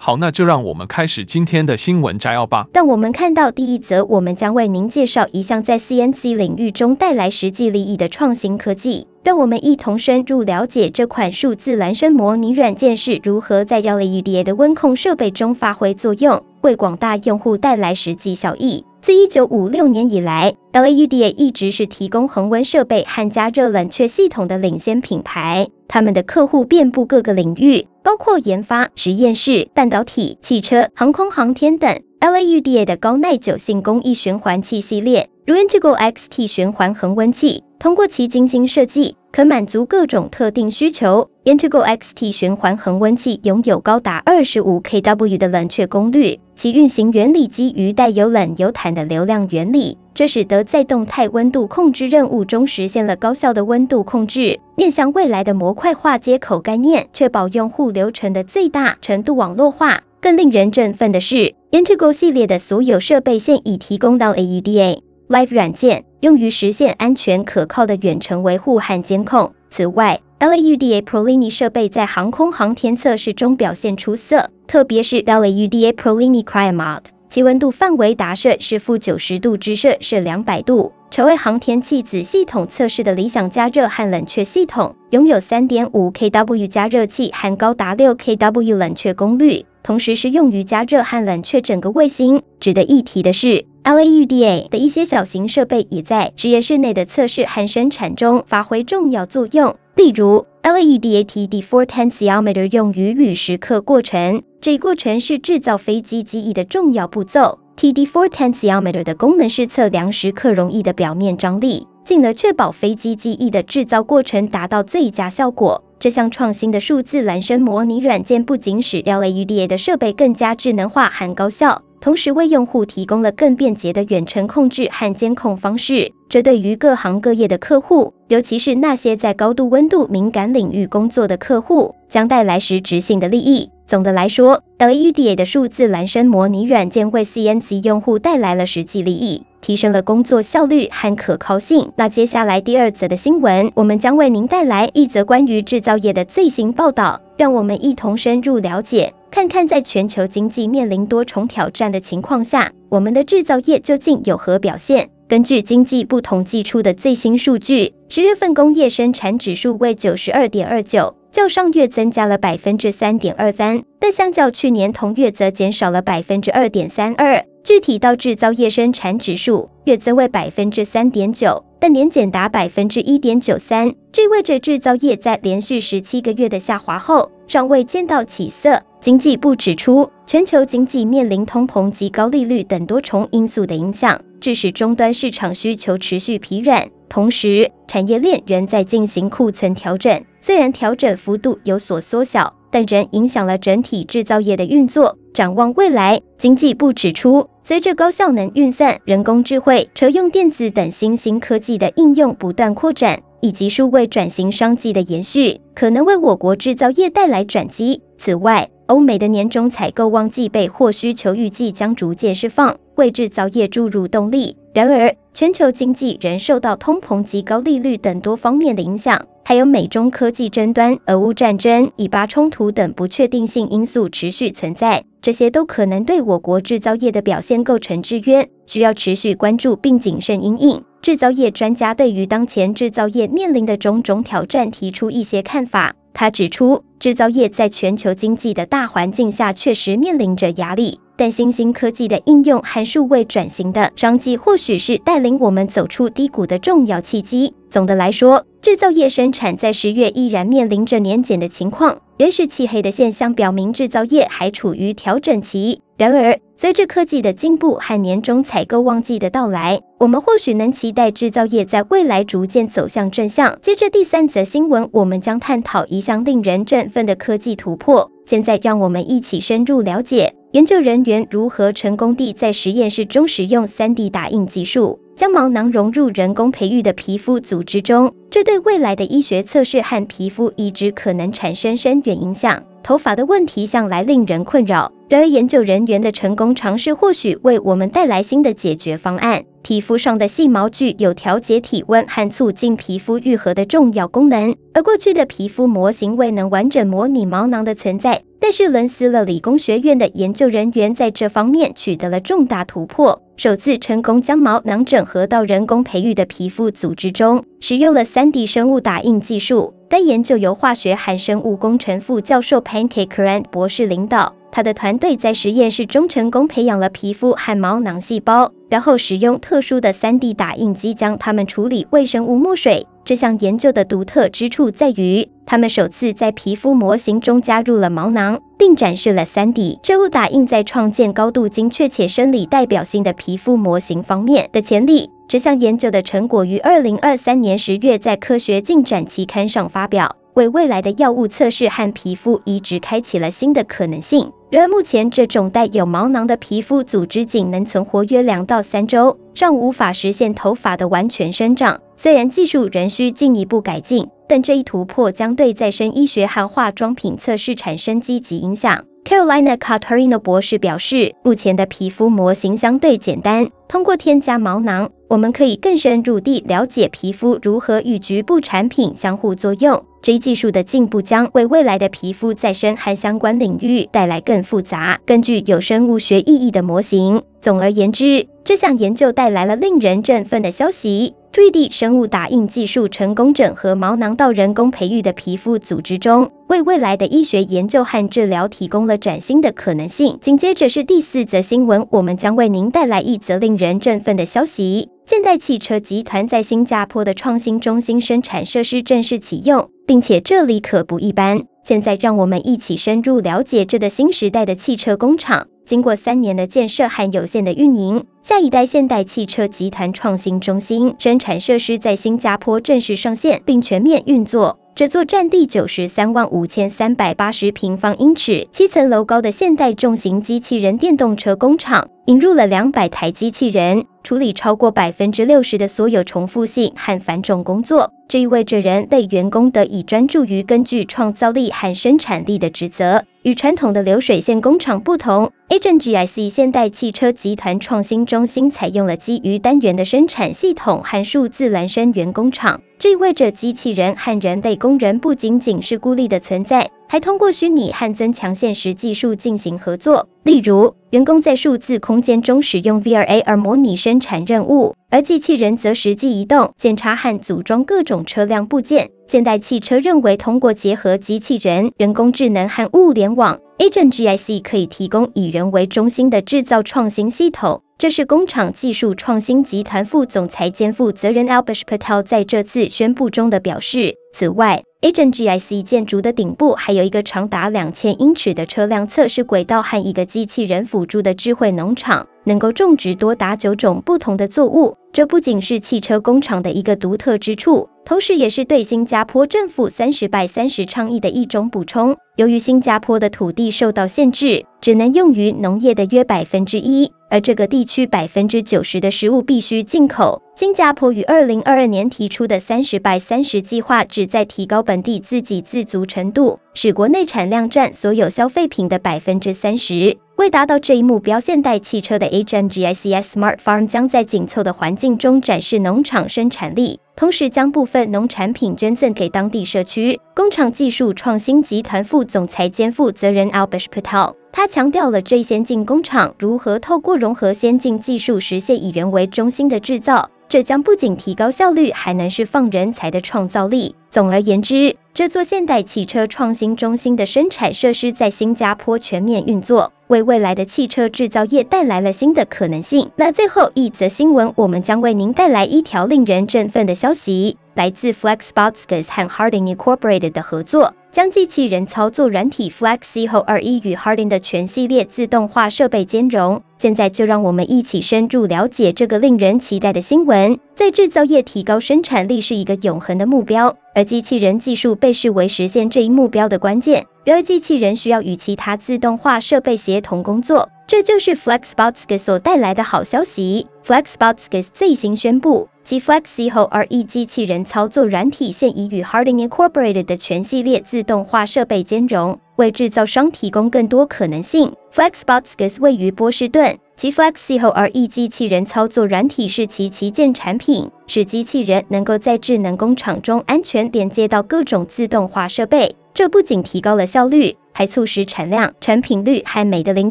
好，那就让我们开始今天的新闻摘要吧。让我们看到第一则，我们将为您介绍一项在 CNC 领域中带来实际利益的创新科技。让我们一同深入了解这款数字孪生模拟软件是如何在 LAUDA 的温控设备中发挥作用，为广大用户带来实际效益。自1956年以来，LAUDA 一直是提供恒温设备和加热冷却系统的领先品牌。他们的客户遍布各个领域，包括研发、实验室、半导体、汽车、航空航天等。LAUDA 的高耐久性工艺循环器系列，如 Integral XT 循环恒温器，通过其精心设计，可满足各种特定需求。Integral XT 循环恒温器拥有高达二十五 kW 的冷却功率，其运行原理基于带有冷有毯的流量原理，这使得在动态温度控制任务中实现了高效的温度控制。面向未来的模块化接口概念，确保用户流程的最大程度网络化。更令人振奋的是，Integral 系列的所有设备现已提供到 AUDA Live 软件，用于实现安全可靠的远程维护和监控。此外，LAUDA ProLini 设备在航空航天测试中表现出色，特别是 LAUDA ProLini CryoMod，其温度范围达摄是负九十度至摄是两百度，成为航天器子系统测试的理想加热和冷却系统。拥有三点五 kW 加热器和高达六 kW 冷却功率。同时适用于加热和冷却整个卫星。值得一提的是，LAUDA 的一些小型设备也在实验室内的测试和生产中发挥重要作用。例如，LAUDA TD4 Tensiometer 用于铝蚀刻过程，这一过程是制造飞机机翼的重要步骤。TD4 Tensiometer 的功能是测量蚀刻容易的表面张力，进而确保飞机机翼的制造过程达到最佳效果。这项创新的数字孪生模拟软件不仅使 LAUDA 的设备更加智能化和高效，同时为用户提供了更便捷的远程控制和监控方式。这对于各行各业的客户，尤其是那些在高度温度敏感领域工作的客户，将带来实质性的利益。总的来说，LAUDA 的数字孪生模拟软件为 CNC 用户带来了实际利益。提升了工作效率和可靠性。那接下来第二则的新闻，我们将为您带来一则关于制造业的最新报道。让我们一同深入了解，看看在全球经济面临多重挑战的情况下，我们的制造业究竟有何表现？根据经济部统计处的最新数据，十月份工业生产指数为九十二点二九，较上月增加了百分之三点二三，但相较去年同月则减少了百分之二点三二。具体到制造业生产指数，月增为百分之三点九，但年减达百分之一点九三，这意味着制造业在连续十七个月的下滑后，尚未见到起色。经济部指出，全球经济面临通膨及高利率等多重因素的影响，致使终端市场需求持续疲软，同时产业链仍在进行库存调整，虽然调整幅度有所缩小。但仍影响了整体制造业的运作。展望未来，经济部指出，随着高效能运算、人工智慧、车用电子等新兴科技的应用不断扩展，以及数位转型商机的延续，可能为我国制造业带来转机。此外，欧美的年终采购旺季备货需求预计将逐渐释放，为制造业注入动力。然而，全球经济仍受到通膨及高利率等多方面的影响。还有美中科技争端、俄乌战争、以巴冲突等不确定性因素持续存在，这些都可能对我国制造业的表现构成制约，需要持续关注并谨慎因应。制造业专家对于当前制造业面临的种种挑战提出一些看法。他指出，制造业在全球经济的大环境下确实面临着压力。但新兴科技的应用和数位转型的商机，或许是带领我们走出低谷的重要契机。总的来说，制造业生产在十月依然面临着年减的情况，原始漆黑的现象表明制造业还处于调整期。然而，随着科技的进步和年终采购旺季的到来，我们或许能期待制造业在未来逐渐走向正向。接着第三则新闻，我们将探讨一项令人振奋的科技突破。现在，让我们一起深入了解研究人员如何成功地在实验室中使用 3D 打印技术，将毛囊融入人工培育的皮肤组织中，这对未来的医学测试和皮肤移植可能产生深远影响。头发的问题向来令人困扰，然而研究人员的成功尝试或许为我们带来新的解决方案。皮肤上的细毛具有调节体温和促进皮肤愈合的重要功能，而过去的皮肤模型未能完整模拟毛囊的存在。但是，伦斯勒理工学院的研究人员在这方面取得了重大突破，首次成功将毛囊整合到人工培育的皮肤组织中，使用了 3D 生物打印技术。该研究由化学和生物工程副教授 Pankaj Karan 博士领导。他的团队在实验室中成功培养了皮肤和毛囊细胞，然后使用特殊的 3D 打印机将它们处理卫生物墨水。这项研究的独特之处在于，他们首次在皮肤模型中加入了毛囊，并展示了 3D 生物打印在创建高度精确且生理代表性的皮肤模型方面的潜力。这项研究的成果于2023年10月在《科学进展》期刊上发表，为未来的药物测试和皮肤移植开启了新的可能性。然而，目前这种带有毛囊的皮肤组织仅能存活约两到三周，尚无法实现头发的完全生长。虽然技术仍需进一步改进，但这一突破将对再生医学和化妆品测试产生积极影响。Carolina Catarino 博士表示，目前的皮肤模型相对简单，通过添加毛囊，我们可以更深入地了解皮肤如何与局部产品相互作用。这一技术的进步将为未来的皮肤再生和相关领域带来更复杂、更具有生物学意义的模型。总而言之，这项研究带来了令人振奋的消息。3D 生物打印技术成功整合毛囊到人工培育的皮肤组织中，为未来的医学研究和治疗提供了崭新的可能性。紧接着是第四则新闻，我们将为您带来一则令人振奋的消息：现代汽车集团在新加坡的创新中心生产设施正式启用，并且这里可不一般。现在，让我们一起深入了解这个新时代的汽车工厂。经过三年的建设和有限的运营，下一代现代汽车集团创新中心生产设施在新加坡正式上线并全面运作。这座占地九十三万五千三百八十平方英尺、七层楼高的现代重型机器人电动车工厂，引入了两百台机器人，处理超过百分之六十的所有重复性和繁重工作。这意味着人类员工得以专注于更具创造力和生产力的职责。与传统的流水线工厂不同，HMGIC 现代汽车集团创新中心采用了基于单元的生产系统和数字孪生员工厂。这意味着机器人和人类工人不仅仅是孤立的存在，还通过虚拟和增强现实技术进行合作。例如，员工在数字空间中使用 VR/AR 模拟生产任务，而机器人则实际移动、检查和组装各种车辆部件。现代汽车认为，通过结合机器人、人工智能和物联网，HMGIC 可以提供以人为中心的制造创新系统。这是工厂技术创新集团副总裁兼负责人 Alpesh Patel 在这次宣布中的表示。此外 Agent GIC 建筑的顶部还有一个长达两千英尺的车辆测试轨道和一个机器人辅助的智慧农场，能够种植多达九种不同的作物。这不仅是汽车工厂的一个独特之处，同时也是对新加坡政府三十 by 三十倡议的一种补充。由于新加坡的土地受到限制，只能用于农业的约百分之一。而这个地区百分之九十的食物必须进口。新加坡于二零二二年提出的三十 by 三十计划，旨在提高本地自给自足程度，使国内产量占所有消费品的百分之三十。为达到这一目标，现代汽车的 HM GICS Smart Farm 将在紧凑的环境中展示农场生产力，同时将部分农产品捐赠给当地社区。工厂技术创新集团副总裁兼负责人 Alpesh Patel。他强调了这先进工厂如何透过融合先进技术实现以人为中心的制造，这将不仅提高效率，还能释放人才的创造力。总而言之，这座现代汽车创新中心的生产设施在新加坡全面运作，为未来的汽车制造业带来了新的可能性。那最后一则新闻，我们将为您带来一条令人振奋的消息，来自 FlexBotskus 和 Harding Incorporated 的合作。将机器人操作软体 FlexCO 21与 Hardin 的全系列自动化设备兼容。现在就让我们一起深入了解这个令人期待的新闻。在制造业提高生产力是一个永恒的目标，而机器人技术被视为实现这一目标的关键。然而，机器人需要与其他自动化设备协同工作，这就是 Flexbots 给所带来的好消息。Flexbots 最新宣布，其 Flexeho RE 机器人操作软体现已与 Harding Incorporated 的全系列自动化设备兼容，为制造商提供更多可能性。FlexBotskis 位于波士顿。其 Flexeho RE 机器人操作软体是其旗舰产品，使机器人能够在智能工厂中安全连接到各种自动化设备。这不仅提高了效率，还促使产量、产品率和每个零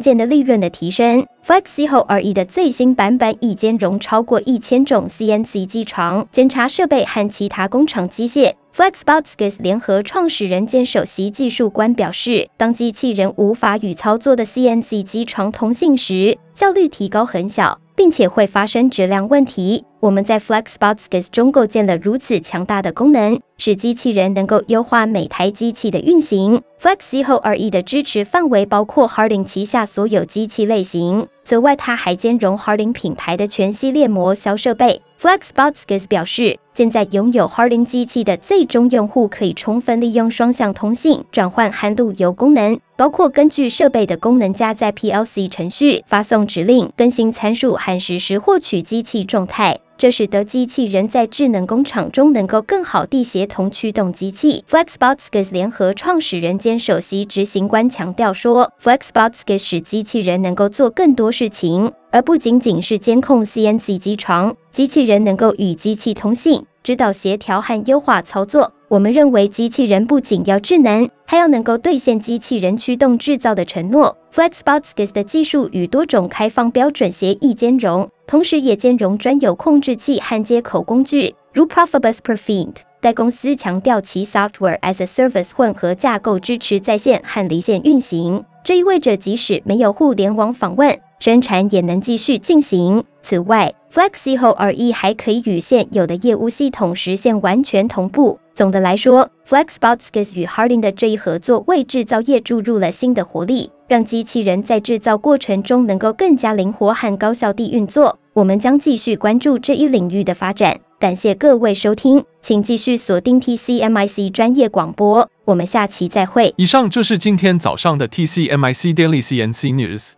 件的利润的提升。Flexeho RE 的最新版本已兼容超过一千种 CNC 机床、检查设备和其他工厂机械。FlexBotskis 联合创始人兼首席技术官表示，当机器人无法与操作的 CNC 机床通信时，效率提高很小，并且会发生质量问题。我们在 FlexBotskis 中构建了如此强大的功能，使机器人能够优化每台机器的运行。Flexeho RE 的支持范围包括 Harding 旗下所有机器类型。此外，它还兼容 Harding 品牌的全系列磨削设备。FlexBotskis 表示，现在拥有 Harding 机器的最终用户可以充分利用双向通信、转换和路由功能，包括根据设备的功能加载 PLC 程序、发送指令、更新参数和实时获取机器状态。这使得机器人在智能工厂中能够更好地协同驱动机器。FlexBotskis 联合创始人兼首席执行官强调说：“FlexBotskis 使机器人能够做更多事情，而不仅仅是监控 CNC 机床。机器人能够与机器通信，指导协调和优化操作。我们认为，机器人不仅要智能，还要能够兑现机器人驱动制造的承诺。FlexBotskis 的技术与多种开放标准协议兼容。”同时也兼容专有控制器和接口工具，如 Profibus Perfint。该公司强调其 Software as a Service 混合架构支持在线和离线运行，这意味着即使没有互联网访问，生产也能继续进行。此外，Flexeho RE 还可以与现有的业务系统实现完全同步。总的来说，FlexBotskis 与 Harding 的这一合作为制造业注入了新的活力，让机器人在制造过程中能够更加灵活和高效地运作。我们将继续关注这一领域的发展。感谢各位收听，请继续锁定 TCMIC 专业广播。我们下期再会。以上就是今天早上的 TCMIC Daily CNC News。